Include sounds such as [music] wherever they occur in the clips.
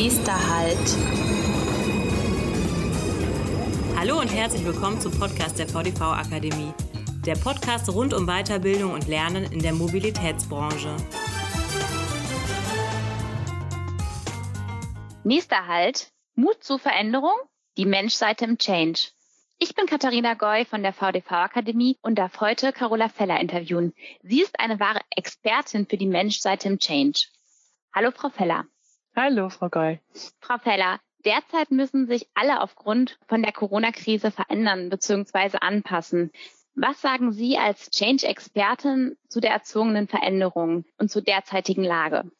Nächster Halt. Hallo und herzlich willkommen zum Podcast der VDV Akademie. Der Podcast rund um Weiterbildung und Lernen in der Mobilitätsbranche. Nächster Halt. Mut zur Veränderung. Die Menschseite im Change. Ich bin Katharina Goy von der VDV Akademie und darf heute Carola Feller interviewen. Sie ist eine wahre Expertin für die Menschseite im Change. Hallo, Frau Feller. Hallo, Frau Goy. Frau Feller, derzeit müssen sich alle aufgrund von der Corona-Krise verändern bzw. anpassen. Was sagen Sie als Change-Expertin zu der erzwungenen Veränderung und zur derzeitigen Lage?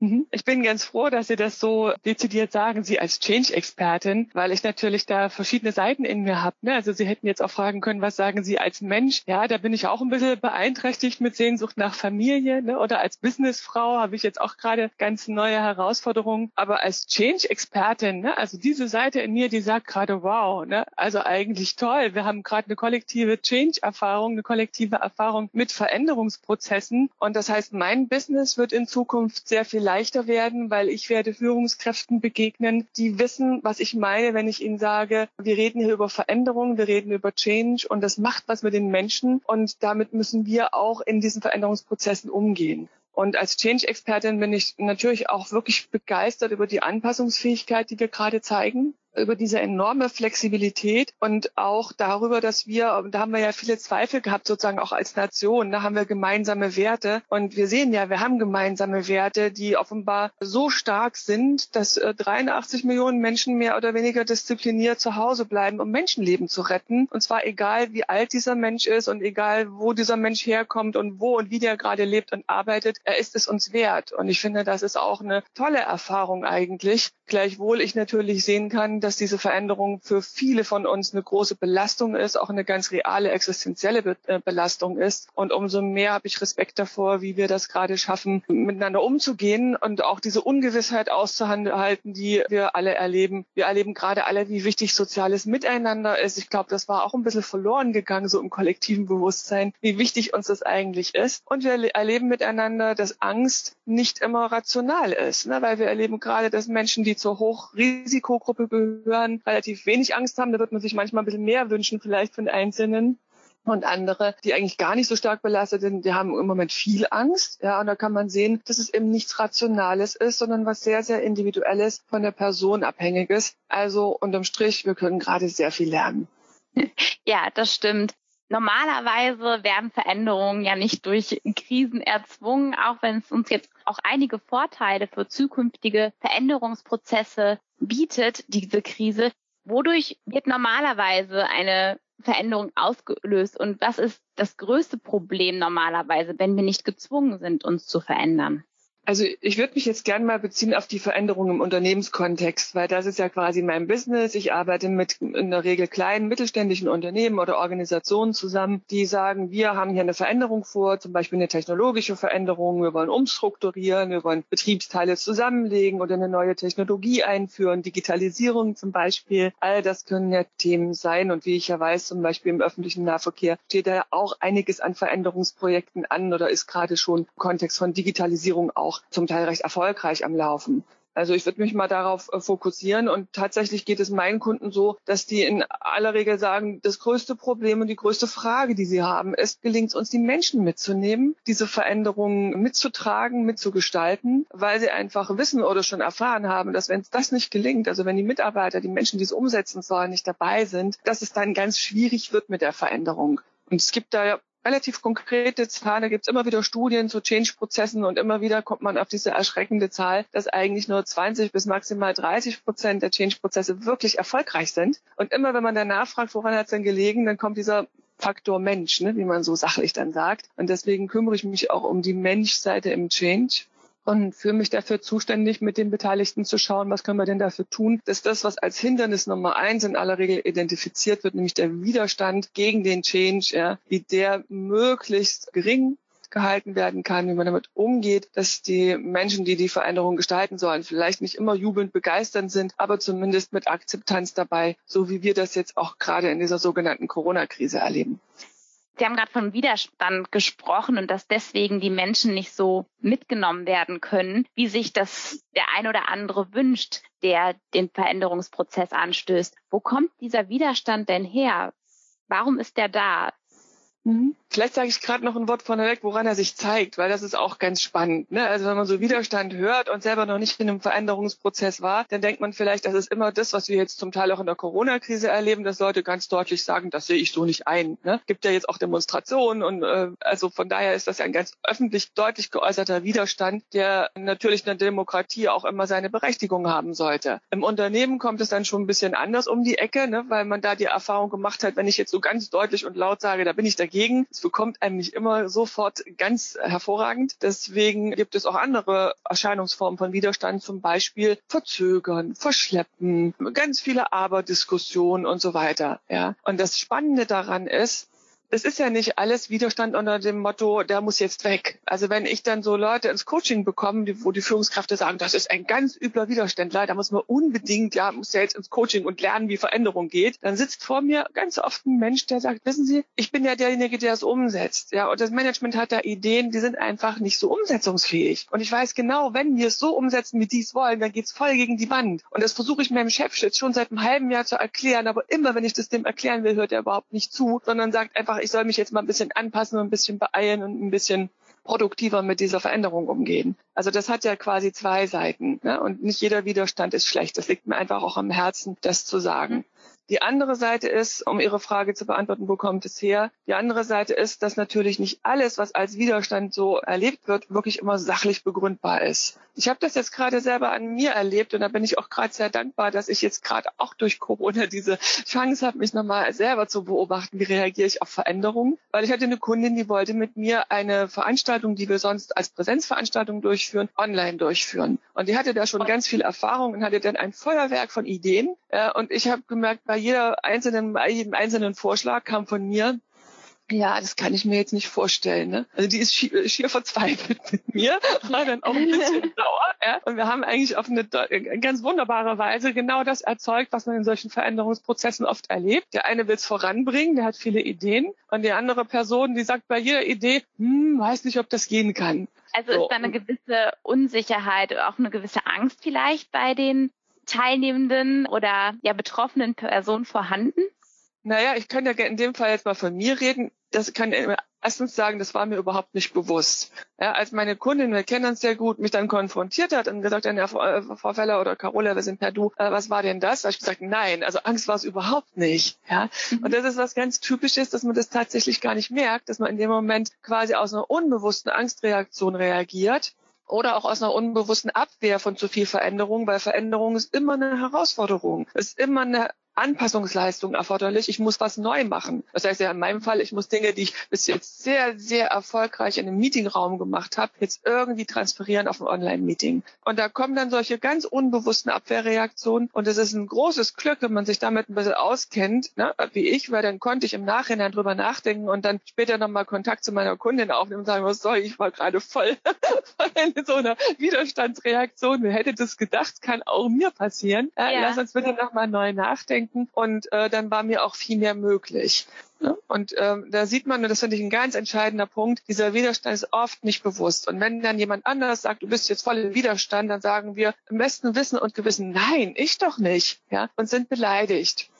Mhm. Ich bin ganz froh, dass Sie das so dezidiert sagen, Sie als Change-Expertin, weil ich natürlich da verschiedene Seiten in mir habe. Ne? Also Sie hätten jetzt auch fragen können, was sagen Sie als Mensch? Ja, da bin ich auch ein bisschen beeinträchtigt mit Sehnsucht nach Familie. Ne? Oder als Businessfrau habe ich jetzt auch gerade ganz neue Herausforderungen. Aber als Change-Expertin, ne? also diese Seite in mir, die sagt gerade, wow, ne? also eigentlich toll. Wir haben gerade eine kollektive Change-Erfahrung, eine kollektive Erfahrung mit Veränderungsprozessen. Und das heißt, mein Business wird in Zukunft sehr viel leichter werden, weil ich werde Führungskräften begegnen, die wissen, was ich meine, wenn ich ihnen sage, wir reden hier über Veränderung, wir reden über Change und das macht was mit den Menschen und damit müssen wir auch in diesen Veränderungsprozessen umgehen. Und als Change-Expertin bin ich natürlich auch wirklich begeistert über die Anpassungsfähigkeit, die wir gerade zeigen über diese enorme Flexibilität und auch darüber, dass wir, da haben wir ja viele Zweifel gehabt, sozusagen auch als Nation, da haben wir gemeinsame Werte und wir sehen ja, wir haben gemeinsame Werte, die offenbar so stark sind, dass 83 äh, Millionen Menschen mehr oder weniger diszipliniert zu Hause bleiben, um Menschenleben zu retten. Und zwar egal, wie alt dieser Mensch ist und egal, wo dieser Mensch herkommt und wo und wie der gerade lebt und arbeitet, er ist es uns wert. Und ich finde, das ist auch eine tolle Erfahrung eigentlich. Gleichwohl ich natürlich sehen kann, dass diese Veränderung für viele von uns eine große Belastung ist, auch eine ganz reale existenzielle äh, Belastung ist. Und umso mehr habe ich Respekt davor, wie wir das gerade schaffen, miteinander umzugehen und auch diese Ungewissheit auszuhalten, die wir alle erleben. Wir erleben gerade alle, wie wichtig soziales Miteinander ist. Ich glaube, das war auch ein bisschen verloren gegangen, so im kollektiven Bewusstsein, wie wichtig uns das eigentlich ist. Und wir erleben miteinander, dass Angst nicht immer rational ist, ne? weil wir erleben gerade, dass Menschen, die zur Hochrisikogruppe gehören, hören, relativ wenig Angst haben. Da wird man sich manchmal ein bisschen mehr wünschen, vielleicht von Einzelnen. Und andere, die eigentlich gar nicht so stark belastet sind, die haben im Moment viel Angst. Ja, und da kann man sehen, dass es eben nichts Rationales ist, sondern was sehr, sehr Individuelles von der Person abhängiges. Also unterm Strich, wir können gerade sehr viel lernen. [laughs] Ja, das stimmt. Normalerweise werden Veränderungen ja nicht durch Krisen erzwungen, auch wenn es uns jetzt auch einige Vorteile für zukünftige Veränderungsprozesse bietet, diese Krise. Wodurch wird normalerweise eine Veränderung ausgelöst und was ist das größte Problem normalerweise, wenn wir nicht gezwungen sind, uns zu verändern? Also ich würde mich jetzt gerne mal beziehen auf die Veränderung im Unternehmenskontext, weil das ist ja quasi mein Business. Ich arbeite mit in der Regel kleinen, mittelständischen Unternehmen oder Organisationen zusammen, die sagen, wir haben hier eine Veränderung vor, zum Beispiel eine technologische Veränderung, wir wollen umstrukturieren, wir wollen Betriebsteile zusammenlegen oder eine neue Technologie einführen, Digitalisierung zum Beispiel. All das können ja Themen sein und wie ich ja weiß, zum Beispiel im öffentlichen Nahverkehr steht da ja auch einiges an Veränderungsprojekten an oder ist gerade schon im Kontext von Digitalisierung auch auch zum Teil recht erfolgreich am Laufen. Also ich würde mich mal darauf äh, fokussieren und tatsächlich geht es meinen Kunden so, dass die in aller Regel sagen, das größte Problem und die größte Frage, die sie haben, ist, gelingt es uns, die Menschen mitzunehmen, diese Veränderungen mitzutragen, mitzugestalten, weil sie einfach wissen oder schon erfahren haben, dass wenn es das nicht gelingt, also wenn die Mitarbeiter, die Menschen, die es umsetzen sollen, nicht dabei sind, dass es dann ganz schwierig wird mit der Veränderung. Und es gibt da relativ konkrete Zahlen. Da gibt es immer wieder Studien zu Change-Prozessen und immer wieder kommt man auf diese erschreckende Zahl, dass eigentlich nur 20 bis maximal 30 Prozent der Change-Prozesse wirklich erfolgreich sind. Und immer wenn man danach fragt, woran hat es denn gelegen, dann kommt dieser Faktor Mensch, ne, wie man so sachlich dann sagt. Und deswegen kümmere ich mich auch um die Menschseite im Change und fühle mich dafür zuständig, mit den Beteiligten zu schauen, was können wir denn dafür tun, dass das, was als Hindernis Nummer eins in aller Regel identifiziert wird, nämlich der Widerstand gegen den Change, ja, wie der möglichst gering gehalten werden kann, wie man damit umgeht, dass die Menschen, die die Veränderung gestalten sollen, vielleicht nicht immer jubelnd begeisternd sind, aber zumindest mit Akzeptanz dabei, so wie wir das jetzt auch gerade in dieser sogenannten Corona-Krise erleben. Sie haben gerade von Widerstand gesprochen und dass deswegen die Menschen nicht so mitgenommen werden können, wie sich das der ein oder andere wünscht, der den Veränderungsprozess anstößt. Wo kommt dieser Widerstand denn her? Warum ist der da? Mhm. Vielleicht sage ich gerade noch ein Wort von weg, woran er sich zeigt, weil das ist auch ganz spannend. Ne? Also wenn man so Widerstand hört und selber noch nicht in einem Veränderungsprozess war, dann denkt man vielleicht, das ist immer das, was wir jetzt zum Teil auch in der Corona-Krise erleben, dass Leute ganz deutlich sagen, das sehe ich so nicht ein. Ne? Gibt ja jetzt auch Demonstrationen und äh, also von daher ist das ja ein ganz öffentlich deutlich geäußerter Widerstand, der natürlich in der Demokratie auch immer seine Berechtigung haben sollte. Im Unternehmen kommt es dann schon ein bisschen anders um die Ecke, ne? weil man da die Erfahrung gemacht hat, wenn ich jetzt so ganz deutlich und laut sage, da bin ich dagegen, dagegen. Es bekommt einem nicht immer sofort ganz hervorragend. Deswegen gibt es auch andere Erscheinungsformen von Widerstand, zum Beispiel Verzögern, Verschleppen, ganz viele Aber-Diskussionen und so weiter. Ja. Und das Spannende daran ist, es ist ja nicht alles Widerstand unter dem Motto, der muss jetzt weg. Also wenn ich dann so Leute ins Coaching bekomme, wo die Führungskräfte sagen, das ist ein ganz übler Widerständler, da muss man unbedingt, ja, muss ja jetzt ins Coaching und lernen, wie Veränderung geht, dann sitzt vor mir ganz oft ein Mensch, der sagt, wissen Sie, ich bin ja derjenige, der es umsetzt. Ja, und das Management hat da Ideen, die sind einfach nicht so umsetzungsfähig. Und ich weiß genau, wenn wir es so umsetzen, wie die es wollen, dann geht es voll gegen die Wand. Und das versuche ich meinem Chef jetzt schon seit einem halben Jahr zu erklären, aber immer, wenn ich das dem erklären will, hört er überhaupt nicht zu, sondern sagt einfach, ich soll mich jetzt mal ein bisschen anpassen und ein bisschen beeilen und ein bisschen produktiver mit dieser Veränderung umgehen. Also das hat ja quasi zwei Seiten. Ne? Und nicht jeder Widerstand ist schlecht. Das liegt mir einfach auch am Herzen, das zu sagen. Die andere Seite ist, um Ihre Frage zu beantworten, wo kommt es her? Die andere Seite ist, dass natürlich nicht alles, was als Widerstand so erlebt wird, wirklich immer sachlich begründbar ist. Ich habe das jetzt gerade selber an mir erlebt und da bin ich auch gerade sehr dankbar, dass ich jetzt gerade auch durch Corona diese Chance habe, mich nochmal selber zu beobachten, wie reagiere ich auf Veränderungen. Weil ich hatte eine Kundin, die wollte mit mir eine Veranstaltung, die wir sonst als Präsenzveranstaltung durchführen, online durchführen. Und die hatte da schon ganz viel Erfahrung und hatte dann ein Feuerwerk von Ideen. und ich habe gemerkt, bei jeder einzelnen, jedem einzelnen Vorschlag kam von mir, ja, das kann ich mir jetzt nicht vorstellen. Ne? Also die ist schier, schier verzweifelt [laughs] mit mir, war dann auch ein bisschen [laughs] sauer. Ja? Und wir haben eigentlich auf eine ganz wunderbare Weise genau das erzeugt, was man in solchen Veränderungsprozessen oft erlebt. Der eine will es voranbringen, der hat viele Ideen. Und die andere Person, die sagt bei jeder Idee, hm, weiß nicht, ob das gehen kann. Also so. ist da eine gewisse Unsicherheit, auch eine gewisse Angst vielleicht bei den teilnehmenden oder ja betroffenen Personen vorhanden? Naja, ich kann ja in dem Fall jetzt mal von mir reden. Das kann ich erstens sagen, das war mir überhaupt nicht bewusst. Ja, als meine Kundin, wir kennen uns sehr gut, mich dann konfrontiert hat und gesagt hat, ja, Frau Feller oder Carola, wir sind per Du, äh, was war denn das? Da habe ich gesagt, nein, also Angst war es überhaupt nicht. Ja, mhm. und das ist was ganz Typisches, dass man das tatsächlich gar nicht merkt, dass man in dem Moment quasi aus einer unbewussten Angstreaktion reagiert oder auch aus einer unbewussten Abwehr von zu viel Veränderung, weil Veränderung ist immer eine Herausforderung. Ist immer eine Anpassungsleistung erforderlich. Ich muss was neu machen. Das heißt ja in meinem Fall, ich muss Dinge, die ich bis jetzt sehr, sehr erfolgreich in einem Meetingraum gemacht habe, jetzt irgendwie transferieren auf ein Online-Meeting. Und da kommen dann solche ganz unbewussten Abwehrreaktionen. Und es ist ein großes Glück, wenn man sich damit ein bisschen auskennt, ne, wie ich, weil dann konnte ich im Nachhinein drüber nachdenken und dann später nochmal Kontakt zu meiner Kundin aufnehmen und sagen, was soll ich, war gerade [laughs] voll in so einer Widerstandsreaktion. Wer hätte das gedacht, kann auch mir passieren. Ja. Lass uns bitte nochmal neu nachdenken nachdenken und äh, dann war mir auch viel mehr möglich. Ne? Und ähm, da sieht man, und das finde ich ein ganz entscheidender Punkt, dieser Widerstand ist oft nicht bewusst. Und wenn dann jemand anders sagt, du bist jetzt voll im Widerstand, dann sagen wir im besten Wissen und Gewissen, nein, ich doch nicht, ja, und sind beleidigt.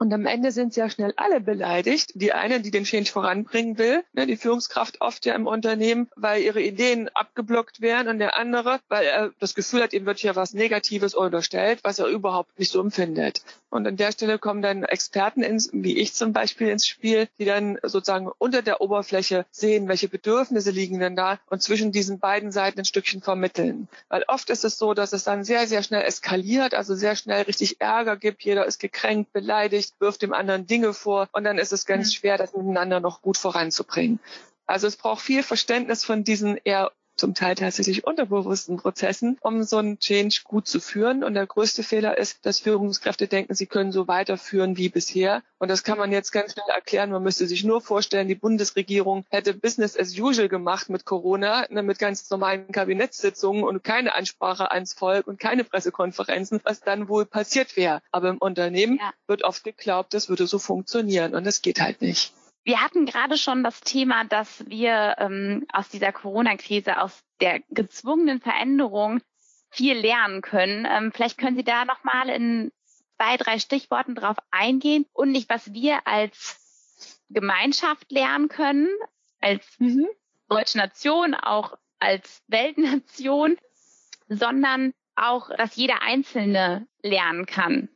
Und am Ende sind ja schnell alle beleidigt. Die eine, die den Change voranbringen will, ne, die Führungskraft oft ja im Unternehmen, weil ihre Ideen abgeblockt werden und der andere, weil er das Gefühl hat, ihm wird hier was Negatives unterstellt, was er überhaupt nicht so empfindet. Und an der Stelle kommen dann Experten ins, wie ich zum Beispiel ins Spiel, die dann sozusagen unter der Oberfläche sehen, welche Bedürfnisse liegen denn da und zwischen diesen beiden Seiten ein Stückchen vermitteln. Weil oft ist es so, dass es dann sehr, sehr schnell eskaliert, also sehr schnell richtig Ärger gibt. Jeder ist gekränkt, beleidigt wirft dem anderen Dinge vor und dann ist es ganz mhm. schwer, das miteinander noch gut voranzubringen. Also es braucht viel Verständnis von diesen eher zum Teil tatsächlich unterbewussten Prozessen, um so einen Change gut zu führen. Und der größte Fehler ist, dass Führungskräfte denken, sie können so weiterführen wie bisher. Und das kann man jetzt ganz schnell erklären. Man müsste sich nur vorstellen, die Bundesregierung hätte Business as usual gemacht mit Corona, ne, mit ganz normalen Kabinettssitzungen und keine Ansprache ans Volk und keine Pressekonferenzen, was dann wohl passiert wäre. Aber im Unternehmen ja. wird oft geglaubt, das würde so funktionieren. Und das geht halt nicht. Wir hatten gerade schon das Thema, dass wir ähm, aus dieser Corona-Krise, aus der gezwungenen Veränderung viel lernen können. Ähm, vielleicht können Sie da nochmal in zwei, drei Stichworten drauf eingehen und nicht, was wir als Gemeinschaft lernen können, als mhm. deutsche Nation, auch als Weltnation, sondern auch, dass jeder Einzelne lernen kann.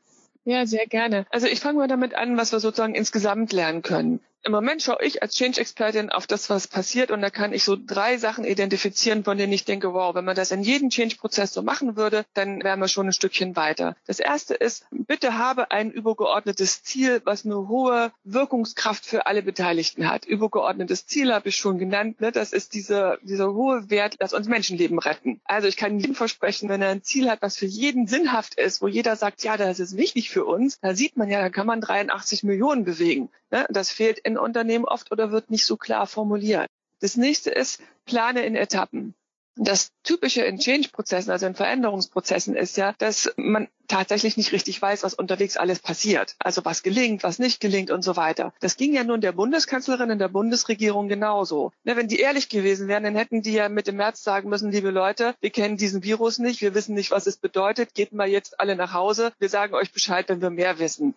Ja, sehr gerne. Also ich fange mal damit an, was wir sozusagen insgesamt lernen können im Moment schaue ich als Change-Expertin auf das, was passiert und da kann ich so drei Sachen identifizieren, von denen ich denke, wow, wenn man das in jedem Change-Prozess so machen würde, dann wären wir schon ein Stückchen weiter. Das erste ist, bitte habe ein übergeordnetes Ziel, was eine hohe Wirkungskraft für alle Beteiligten hat. Übergeordnetes Ziel habe ich schon genannt, ne? das ist dieser, dieser hohe Wert, dass uns Menschenleben retten. Also ich kann jedem versprechen, wenn er ein Ziel hat, was für jeden sinnhaft ist, wo jeder sagt, ja, das ist wichtig für uns, da sieht man ja, da kann man 83 Millionen bewegen. Ne? Das fehlt in Unternehmen oft oder wird nicht so klar formuliert. Das nächste ist, plane in Etappen. Das Typische in Change-Prozessen, also in Veränderungsprozessen, ist ja, dass man tatsächlich nicht richtig weiß, was unterwegs alles passiert. Also was gelingt, was nicht gelingt und so weiter. Das ging ja nun der Bundeskanzlerin in der Bundesregierung genauso. Ne, wenn die ehrlich gewesen wären, dann hätten die ja mit dem März sagen müssen, liebe Leute, wir kennen diesen Virus nicht, wir wissen nicht, was es bedeutet, geht mal jetzt alle nach Hause, wir sagen euch Bescheid, wenn wir mehr wissen.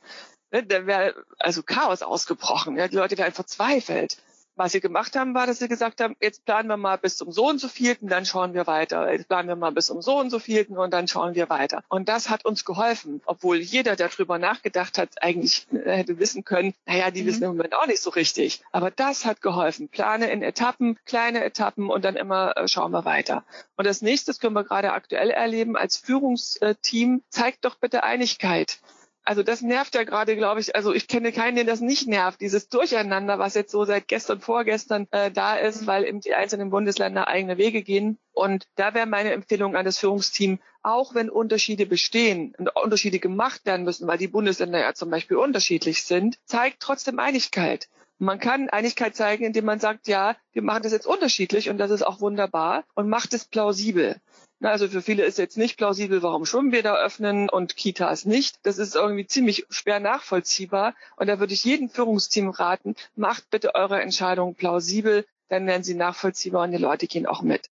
Ne, da wäre also Chaos ausgebrochen. Ja, die Leute wären verzweifelt. Was sie gemacht haben, war, dass sie gesagt haben, jetzt planen wir mal bis zum so und so vielten, dann schauen wir weiter. Jetzt planen wir mal bis zum so und so vielten und dann schauen wir weiter. Und das hat uns geholfen, obwohl jeder, der darüber nachgedacht hat, eigentlich äh, hätte wissen können, naja, die mhm. wissen im Moment auch nicht so richtig. Aber das hat geholfen. Plane in Etappen, kleine Etappen und dann immer äh, schauen wir weiter. Und das nächste, das können wir gerade aktuell erleben, als Führungsteam, zeigt doch bitte Einigkeit also das nervt ja gerade, glaube ich. Also ich kenne keinen, den das nicht nervt, dieses Durcheinander, was jetzt so seit gestern, vorgestern äh, da ist, weil eben die einzelnen Bundesländer eigene Wege gehen. Und da wäre meine Empfehlung an das Führungsteam, auch wenn Unterschiede bestehen und Unterschiede gemacht werden müssen, weil die Bundesländer ja zum Beispiel unterschiedlich sind, zeigt trotzdem Einigkeit. Man kann Einigkeit zeigen, indem man sagt, ja, wir machen das jetzt unterschiedlich und das ist auch wunderbar und macht es plausibel. Also für viele ist jetzt nicht plausibel, warum Schwimmbäder öffnen und Kitas nicht. Das ist irgendwie ziemlich schwer nachvollziehbar. Und da würde ich jedem Führungsteam raten, macht bitte eure Entscheidung plausibel, dann werden sie nachvollziehbar und die Leute gehen auch mit.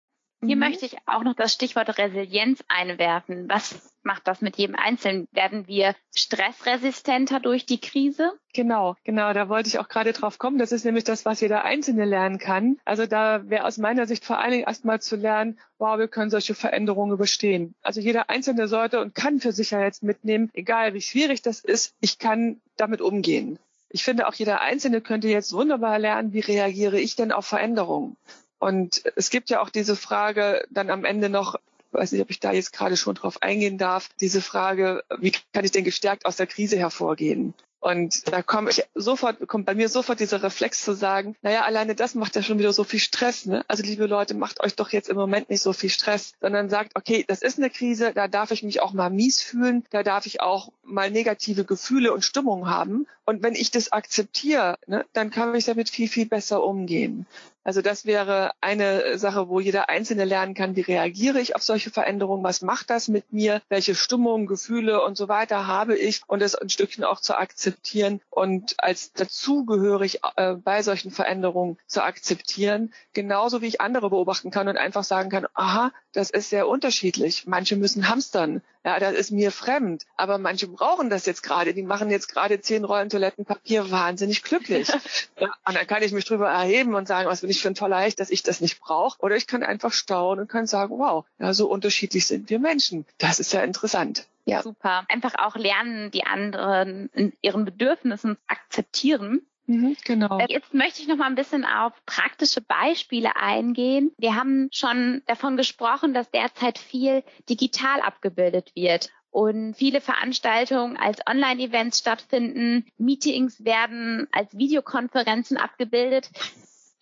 Hier mhm. möchte ich auch noch das Stichwort Resilienz einwerfen. Was macht das mit jedem Einzelnen? Werden wir stressresistenter durch die Krise? Genau, genau, da wollte ich auch gerade drauf kommen. Das ist nämlich das, was jeder Einzelne lernen kann. Also da wäre aus meiner Sicht vor allen Dingen erstmal zu lernen, wow, wir können solche Veränderungen überstehen. Also jeder Einzelne sollte und kann für sich ja jetzt mitnehmen, egal wie schwierig das ist, ich kann damit umgehen. Ich finde, auch jeder Einzelne könnte jetzt wunderbar lernen, wie reagiere ich denn auf Veränderungen? Und es gibt ja auch diese Frage dann am Ende noch, weiß nicht, ob ich da jetzt gerade schon drauf eingehen darf, diese Frage, wie kann ich denn gestärkt aus der Krise hervorgehen? Und da komme ich sofort, kommt bei mir sofort dieser Reflex zu sagen, naja, alleine das macht ja schon wieder so viel Stress. Ne? Also liebe Leute, macht euch doch jetzt im Moment nicht so viel Stress, sondern sagt, okay, das ist eine Krise, da darf ich mich auch mal mies fühlen, da darf ich auch mal negative Gefühle und Stimmung haben. Und wenn ich das akzeptiere, ne, dann kann ich damit viel, viel besser umgehen. Also das wäre eine Sache, wo jeder Einzelne lernen kann, wie reagiere ich auf solche Veränderungen, was macht das mit mir, welche Stimmung, Gefühle und so weiter habe ich und es ein Stückchen auch zu akzeptieren und als dazugehörig äh, bei solchen Veränderungen zu akzeptieren, genauso wie ich andere beobachten kann und einfach sagen kann, aha, das ist sehr unterschiedlich. Manche müssen hamstern, ja, das ist mir fremd. Aber manche brauchen das jetzt gerade. Die machen jetzt gerade zehn Rollen Toilettenpapier wahnsinnig glücklich. [laughs] ja, und dann kann ich mich drüber erheben und sagen, was bin ich für ein toller Hecht, dass ich das nicht brauche. Oder ich kann einfach staunen und kann sagen, wow, ja, so unterschiedlich sind wir Menschen. Das ist ja interessant. Ja. Super. Einfach auch lernen, die anderen in ihren Bedürfnissen akzeptieren Mhm, genau. Äh, jetzt möchte ich noch mal ein bisschen auf praktische Beispiele eingehen. Wir haben schon davon gesprochen, dass derzeit viel digital abgebildet wird und viele Veranstaltungen als Online-Events stattfinden. Meetings werden als Videokonferenzen abgebildet.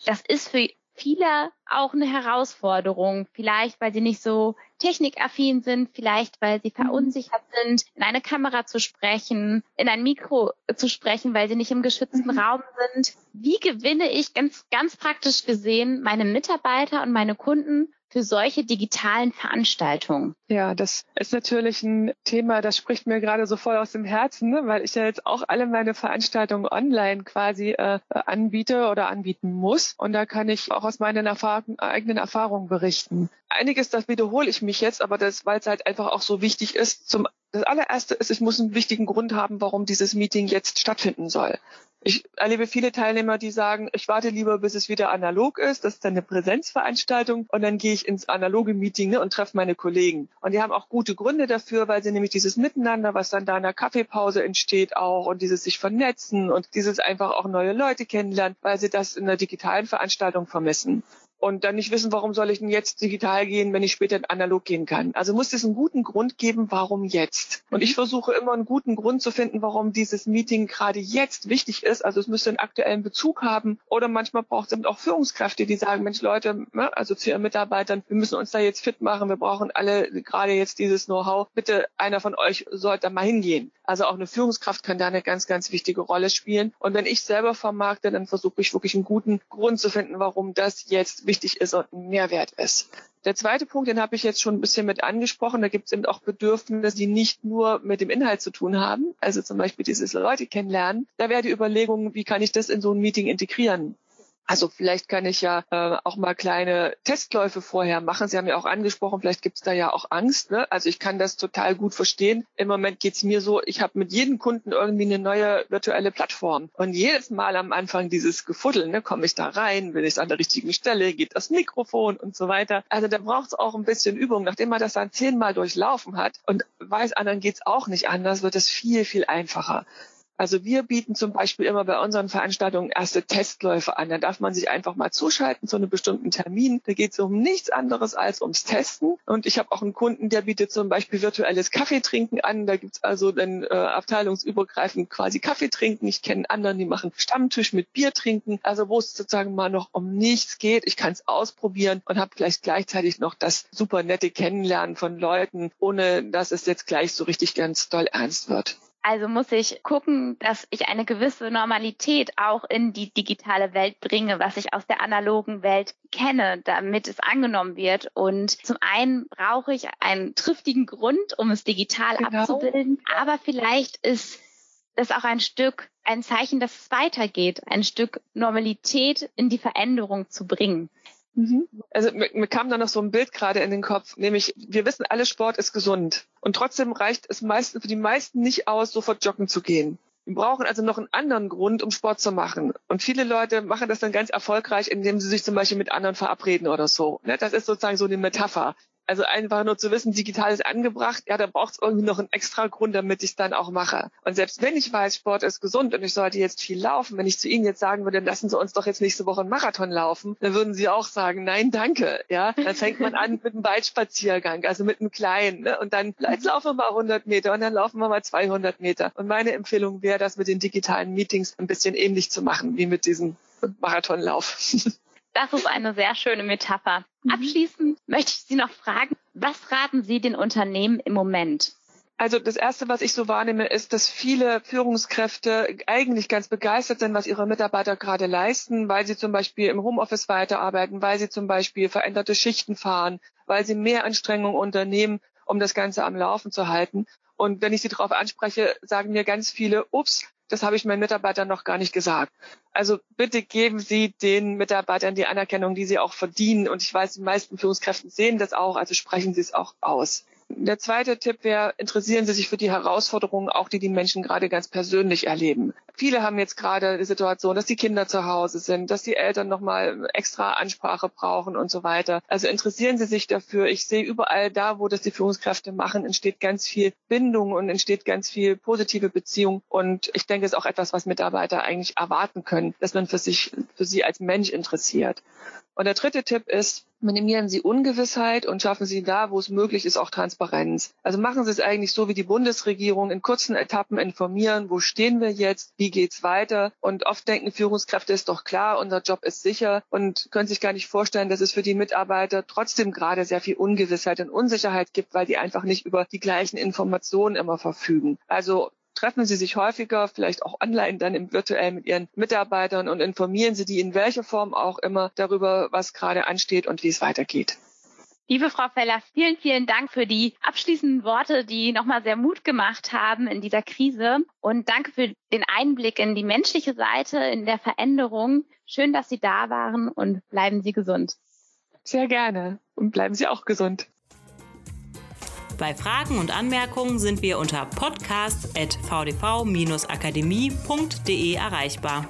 Das ist für viele auch eine Herausforderung. Vielleicht, weil sie nicht so technikaffin sind, vielleicht, weil sie mhm. verunsichert sind, in eine Kamera zu sprechen, in ein Mikro zu sprechen, weil sie nicht im geschützten mhm. Raum sind. Wie gewinne ich ganz, ganz praktisch gesehen meine Mitarbeiter und meine Kunden für solche digitalen Veranstaltungen? Ja, das ist natürlich ein Thema, das spricht mir gerade so voll aus dem Herzen, ne? weil ich ja jetzt auch alle meine Veranstaltungen online quasi äh, anbiete oder anbieten muss. Und da kann ich auch aus meinen Erfahrungen, eigenen Erfahrungen berichten. Einiges, das wiederhole ich mich jetzt, aber das, weil es halt einfach auch so wichtig ist. Zum, das allererste ist, ich muss einen wichtigen Grund haben, warum dieses Meeting jetzt stattfinden soll. Ich erlebe viele Teilnehmer, die sagen, ich warte lieber, bis es wieder analog ist. Das ist dann eine Präsenzveranstaltung und dann gehe ich ins analoge Meeting ne, und treffe meine Kollegen. Und die haben auch gute Gründe dafür, weil sie nämlich dieses Miteinander, was dann da in der Kaffeepause entsteht auch und dieses sich vernetzen und dieses einfach auch neue Leute kennenlernen, weil sie das in einer digitalen Veranstaltung vermissen und dann nicht wissen, warum soll ich denn jetzt digital gehen, wenn ich später analog gehen kann. Also muss es einen guten Grund geben, warum jetzt. Und ich mhm. versuche immer einen guten Grund zu finden, warum dieses Meeting gerade jetzt wichtig ist. Also es müsste einen aktuellen Bezug haben. Oder manchmal braucht es eben auch Führungskräfte, die sagen, Mensch Leute, ne, also zu ihren Mitarbeitern, wir müssen uns da jetzt fit machen. Wir brauchen alle gerade jetzt dieses Know-how. Bitte einer von euch sollte da mal hingehen. Also auch eine Führungskraft kann da eine ganz, ganz wichtige Rolle spielen. Und wenn ich selber vermarkte, dann versuche ich wirklich einen guten Grund zu finden, warum das jetzt wichtig ist und ein Mehrwert ist. Der zweite Punkt, den habe ich jetzt schon ein bisschen mit angesprochen. Da gibt es eben auch Bedürfnisse, die nicht nur mit dem Inhalt zu tun haben. Also zum Beispiel dieses Leute kennenlernen. Da wäre die Überlegung, wie kann ich das in so ein Meeting integrieren? Also vielleicht kann ich ja äh, auch mal kleine Testläufe vorher machen. Sie haben ja auch angesprochen, vielleicht gibt es da ja auch Angst. Ne? Also ich kann das total gut verstehen. Im Moment geht es mir so, ich habe mit jedem Kunden irgendwie eine neue virtuelle Plattform. Und jedes Mal am Anfang dieses Gefuddeln, ne, komme ich da rein, bin ich an der richtigen Stelle, geht das Mikrofon und so weiter. Also da braucht es auch ein bisschen Übung. Nachdem man das dann zehnmal durchlaufen hat und weiß, anderen geht es auch nicht anders, wird es viel, viel einfacher. Also wir bieten zum Beispiel immer bei unseren Veranstaltungen erste Testläufe an. Da darf man sich einfach mal zuschalten zu einem bestimmten Termin. Da geht es um nichts anderes als ums Testen. Und ich habe auch einen Kunden, der bietet zum Beispiel virtuelles Kaffeetrinken an. Da gibt's also dann äh, abteilungsübergreifend quasi Kaffee trinken. Ich kenne anderen, die machen Stammtisch mit Bier trinken. Also wo es sozusagen mal noch um nichts geht. Ich kann es ausprobieren und habe vielleicht gleichzeitig noch das super nette Kennenlernen von Leuten, ohne dass es jetzt gleich so richtig ganz doll ernst wird. Also muss ich gucken, dass ich eine gewisse Normalität auch in die digitale Welt bringe, was ich aus der analogen Welt kenne, damit es angenommen wird. Und zum einen brauche ich einen triftigen Grund, um es digital genau. abzubilden. Aber vielleicht ist das auch ein Stück ein Zeichen, dass es weitergeht, ein Stück Normalität in die Veränderung zu bringen. Mhm. Also mir, kam da noch so ein Bild gerade in den Kopf, nämlich wir wissen alle, Sport ist gesund. Und trotzdem reicht es meisten, für die meisten nicht aus, sofort joggen zu gehen. Wir brauchen also noch einen anderen Grund, um Sport zu machen. Und viele Leute machen das dann ganz erfolgreich, indem sie sich zum Beispiel mit anderen verabreden oder so. Ne, das ist sozusagen so eine Metapher. Also einfach nur zu wissen, digital ist angebracht, ja, da braucht es irgendwie noch einen extra Grund, damit ich es dann auch mache. Und selbst wenn ich weiß, Sport ist gesund und ich sollte jetzt viel laufen, wenn ich zu Ihnen jetzt sagen würde, lassen Sie uns doch jetzt nächste Woche einen Marathon laufen, dann würden Sie auch sagen, nein, danke. Ja, dann fängt man an mit einem Waldspaziergang, also mit einem kleinen. Ne? Und dann jetzt laufen wir mal 100 Meter und dann laufen wir mal 200 Meter. Und meine Empfehlung wäre, das mit den digitalen Meetings ein bisschen ähnlich zu machen wie mit diesem Marathonlauf. [laughs] Das ist eine sehr schöne Metapher. Mhm. Abschließend möchte ich Sie noch fragen, was raten Sie den Unternehmen im Moment? Also das Erste, was ich so wahrnehme, ist, dass viele Führungskräfte eigentlich ganz begeistert sind, was ihre Mitarbeiter gerade leisten, weil sie zum Beispiel im Homeoffice weiterarbeiten, weil sie zum Beispiel veränderte Schichten fahren, weil sie mehr Anstrengungen unternehmen, um das Ganze am Laufen zu halten. Und wenn ich sie darauf anspreche, sagen mir ganz viele, ups, das habe ich meinen Mitarbeitern noch gar nicht gesagt. Also bitte geben Sie den Mitarbeitern die Anerkennung, die sie auch verdienen. Und ich weiß, die meisten Führungskräfte sehen das auch, also sprechen Sie es auch aus. Der zweite Tipp wäre, interessieren Sie sich für die Herausforderungen, auch die die Menschen gerade ganz persönlich erleben. Viele haben jetzt gerade die Situation, dass die Kinder zu Hause sind, dass die Eltern nochmal extra Ansprache brauchen und so weiter. Also interessieren Sie sich dafür. Ich sehe überall da, wo das die Führungskräfte machen, entsteht ganz viel Bindung und entsteht ganz viel positive Beziehung. Und ich denke, es ist auch etwas, was Mitarbeiter eigentlich erwarten können, dass man für sich, für sie als Mensch interessiert. Und der dritte Tipp ist, minimieren Sie Ungewissheit und schaffen Sie da, wo es möglich ist, auch Transparenz. Also machen Sie es eigentlich so wie die Bundesregierung in kurzen Etappen informieren, wo stehen wir jetzt, wie geht's weiter. Und oft denken Führungskräfte, ist doch klar, unser Job ist sicher und können sich gar nicht vorstellen, dass es für die Mitarbeiter trotzdem gerade sehr viel Ungewissheit und Unsicherheit gibt, weil die einfach nicht über die gleichen Informationen immer verfügen. Also treffen Sie sich häufiger, vielleicht auch online dann im virtuell mit Ihren Mitarbeitern und informieren Sie die in welcher Form auch immer darüber, was gerade ansteht und wie es weitergeht. Liebe Frau Feller, vielen, vielen Dank für die abschließenden Worte, die nochmal sehr Mut gemacht haben in dieser Krise. Und danke für den Einblick in die menschliche Seite, in der Veränderung. Schön, dass Sie da waren und bleiben Sie gesund. Sehr gerne und bleiben Sie auch gesund. Bei Fragen und Anmerkungen sind wir unter podcast.vdv-akademie.de erreichbar.